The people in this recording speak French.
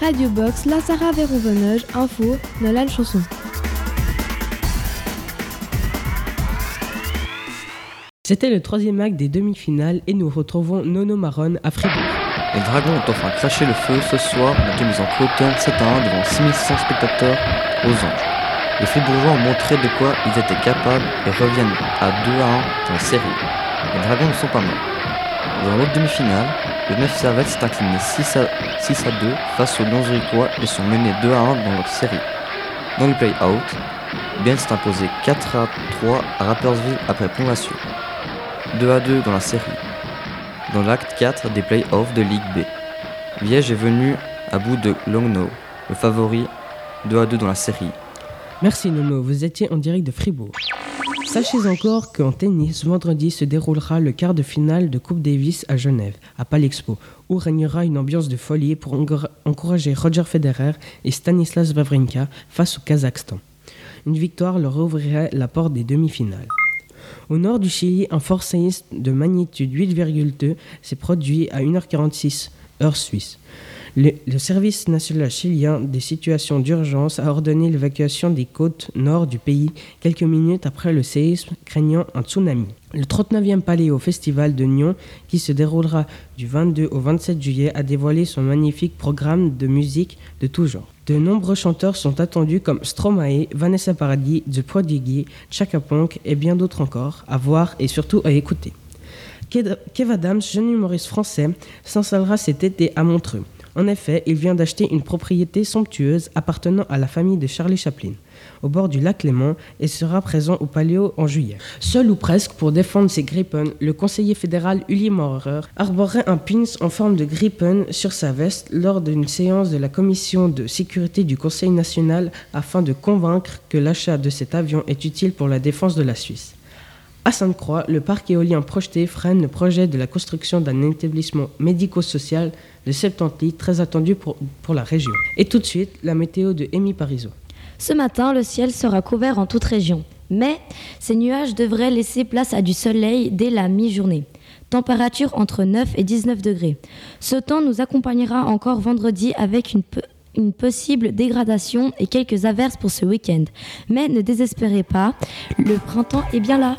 Radio Box, La Sarah Info, Nolan Chanson. C'était le troisième acte des demi-finales et nous retrouvons Nono Marron à Fribourg. Les Dragons ont enfin craché le feu ce soir en été mis en clôture 7 à 1 devant 6100 spectateurs aux Anges. Les Fribourgeois ont montré de quoi ils étaient capables et reviennent à 2 à 1 dans la série. Les Dragons ne sont pas morts. Dans l'autre demi-finale, le 9 Servette s'est incliné 6 à, 6 à 2 face aux Lions Zurichois et sont menés 2 à 1 dans leur série. Dans le play-out, Bien s'est imposé 4 à 3 à Rappersville après prolongation. 2 à 2 dans la série. Dans l'acte 4 des play-offs de Ligue B, Viège est venu à bout de Longno, le favori 2 à 2 dans la série. Merci Nono, vous étiez en direct de Fribourg. Sachez encore qu'en tennis, vendredi se déroulera le quart de finale de Coupe Davis à Genève, à Palexpo, où régnera une ambiance de folie pour encourager Roger Federer et Stanislas Wawrinka face au Kazakhstan. Une victoire leur ouvrirait la porte des demi-finales. Au nord du Chili, un fort séisme de magnitude 8,2 s'est produit à 1h46 heure suisse. Le, service national chilien des situations d'urgence a ordonné l'évacuation des côtes nord du pays quelques minutes après le séisme craignant un tsunami. Le 39e Paléo Festival de Nyon, qui se déroulera du 22 au 27 juillet, a dévoilé son magnifique programme de musique de tout genre. De nombreux chanteurs sont attendus comme Stromae, Vanessa Paradis, The Prodigy, Chaka Ponk et bien d'autres encore, à voir et surtout à écouter. Kev Adams, jeune humoriste français, s'installera cet été à Montreux. En effet, il vient d'acheter une propriété somptueuse appartenant à la famille de Charlie Chaplin, au bord du lac Léman, et sera présent au Paléo en juillet. Seul ou presque pour défendre ses grippens, le conseiller fédéral Uli Maurer arborerait un pins en forme de gripen sur sa veste lors d'une séance de la commission de sécurité du Conseil national afin de convaincre que l'achat de cet avion est utile pour la défense de la Suisse. À Sainte-Croix, le parc éolien projeté freine le projet de la construction d'un établissement médico-social de 70 lits très attendu pour, la région. Et tout de suite, la météo de Amy Parizeau. Ce matin, le ciel sera couvert en toute région. Mais ces nuages devraient laisser place à du soleil dès la mi-journée. Température entre 9 et 19 degrés. Ce temps nous accompagnera encore vendredi avec une possible dégradation et quelques averses pour ce week-end. Mais ne désespérez pas, le printemps est bien là.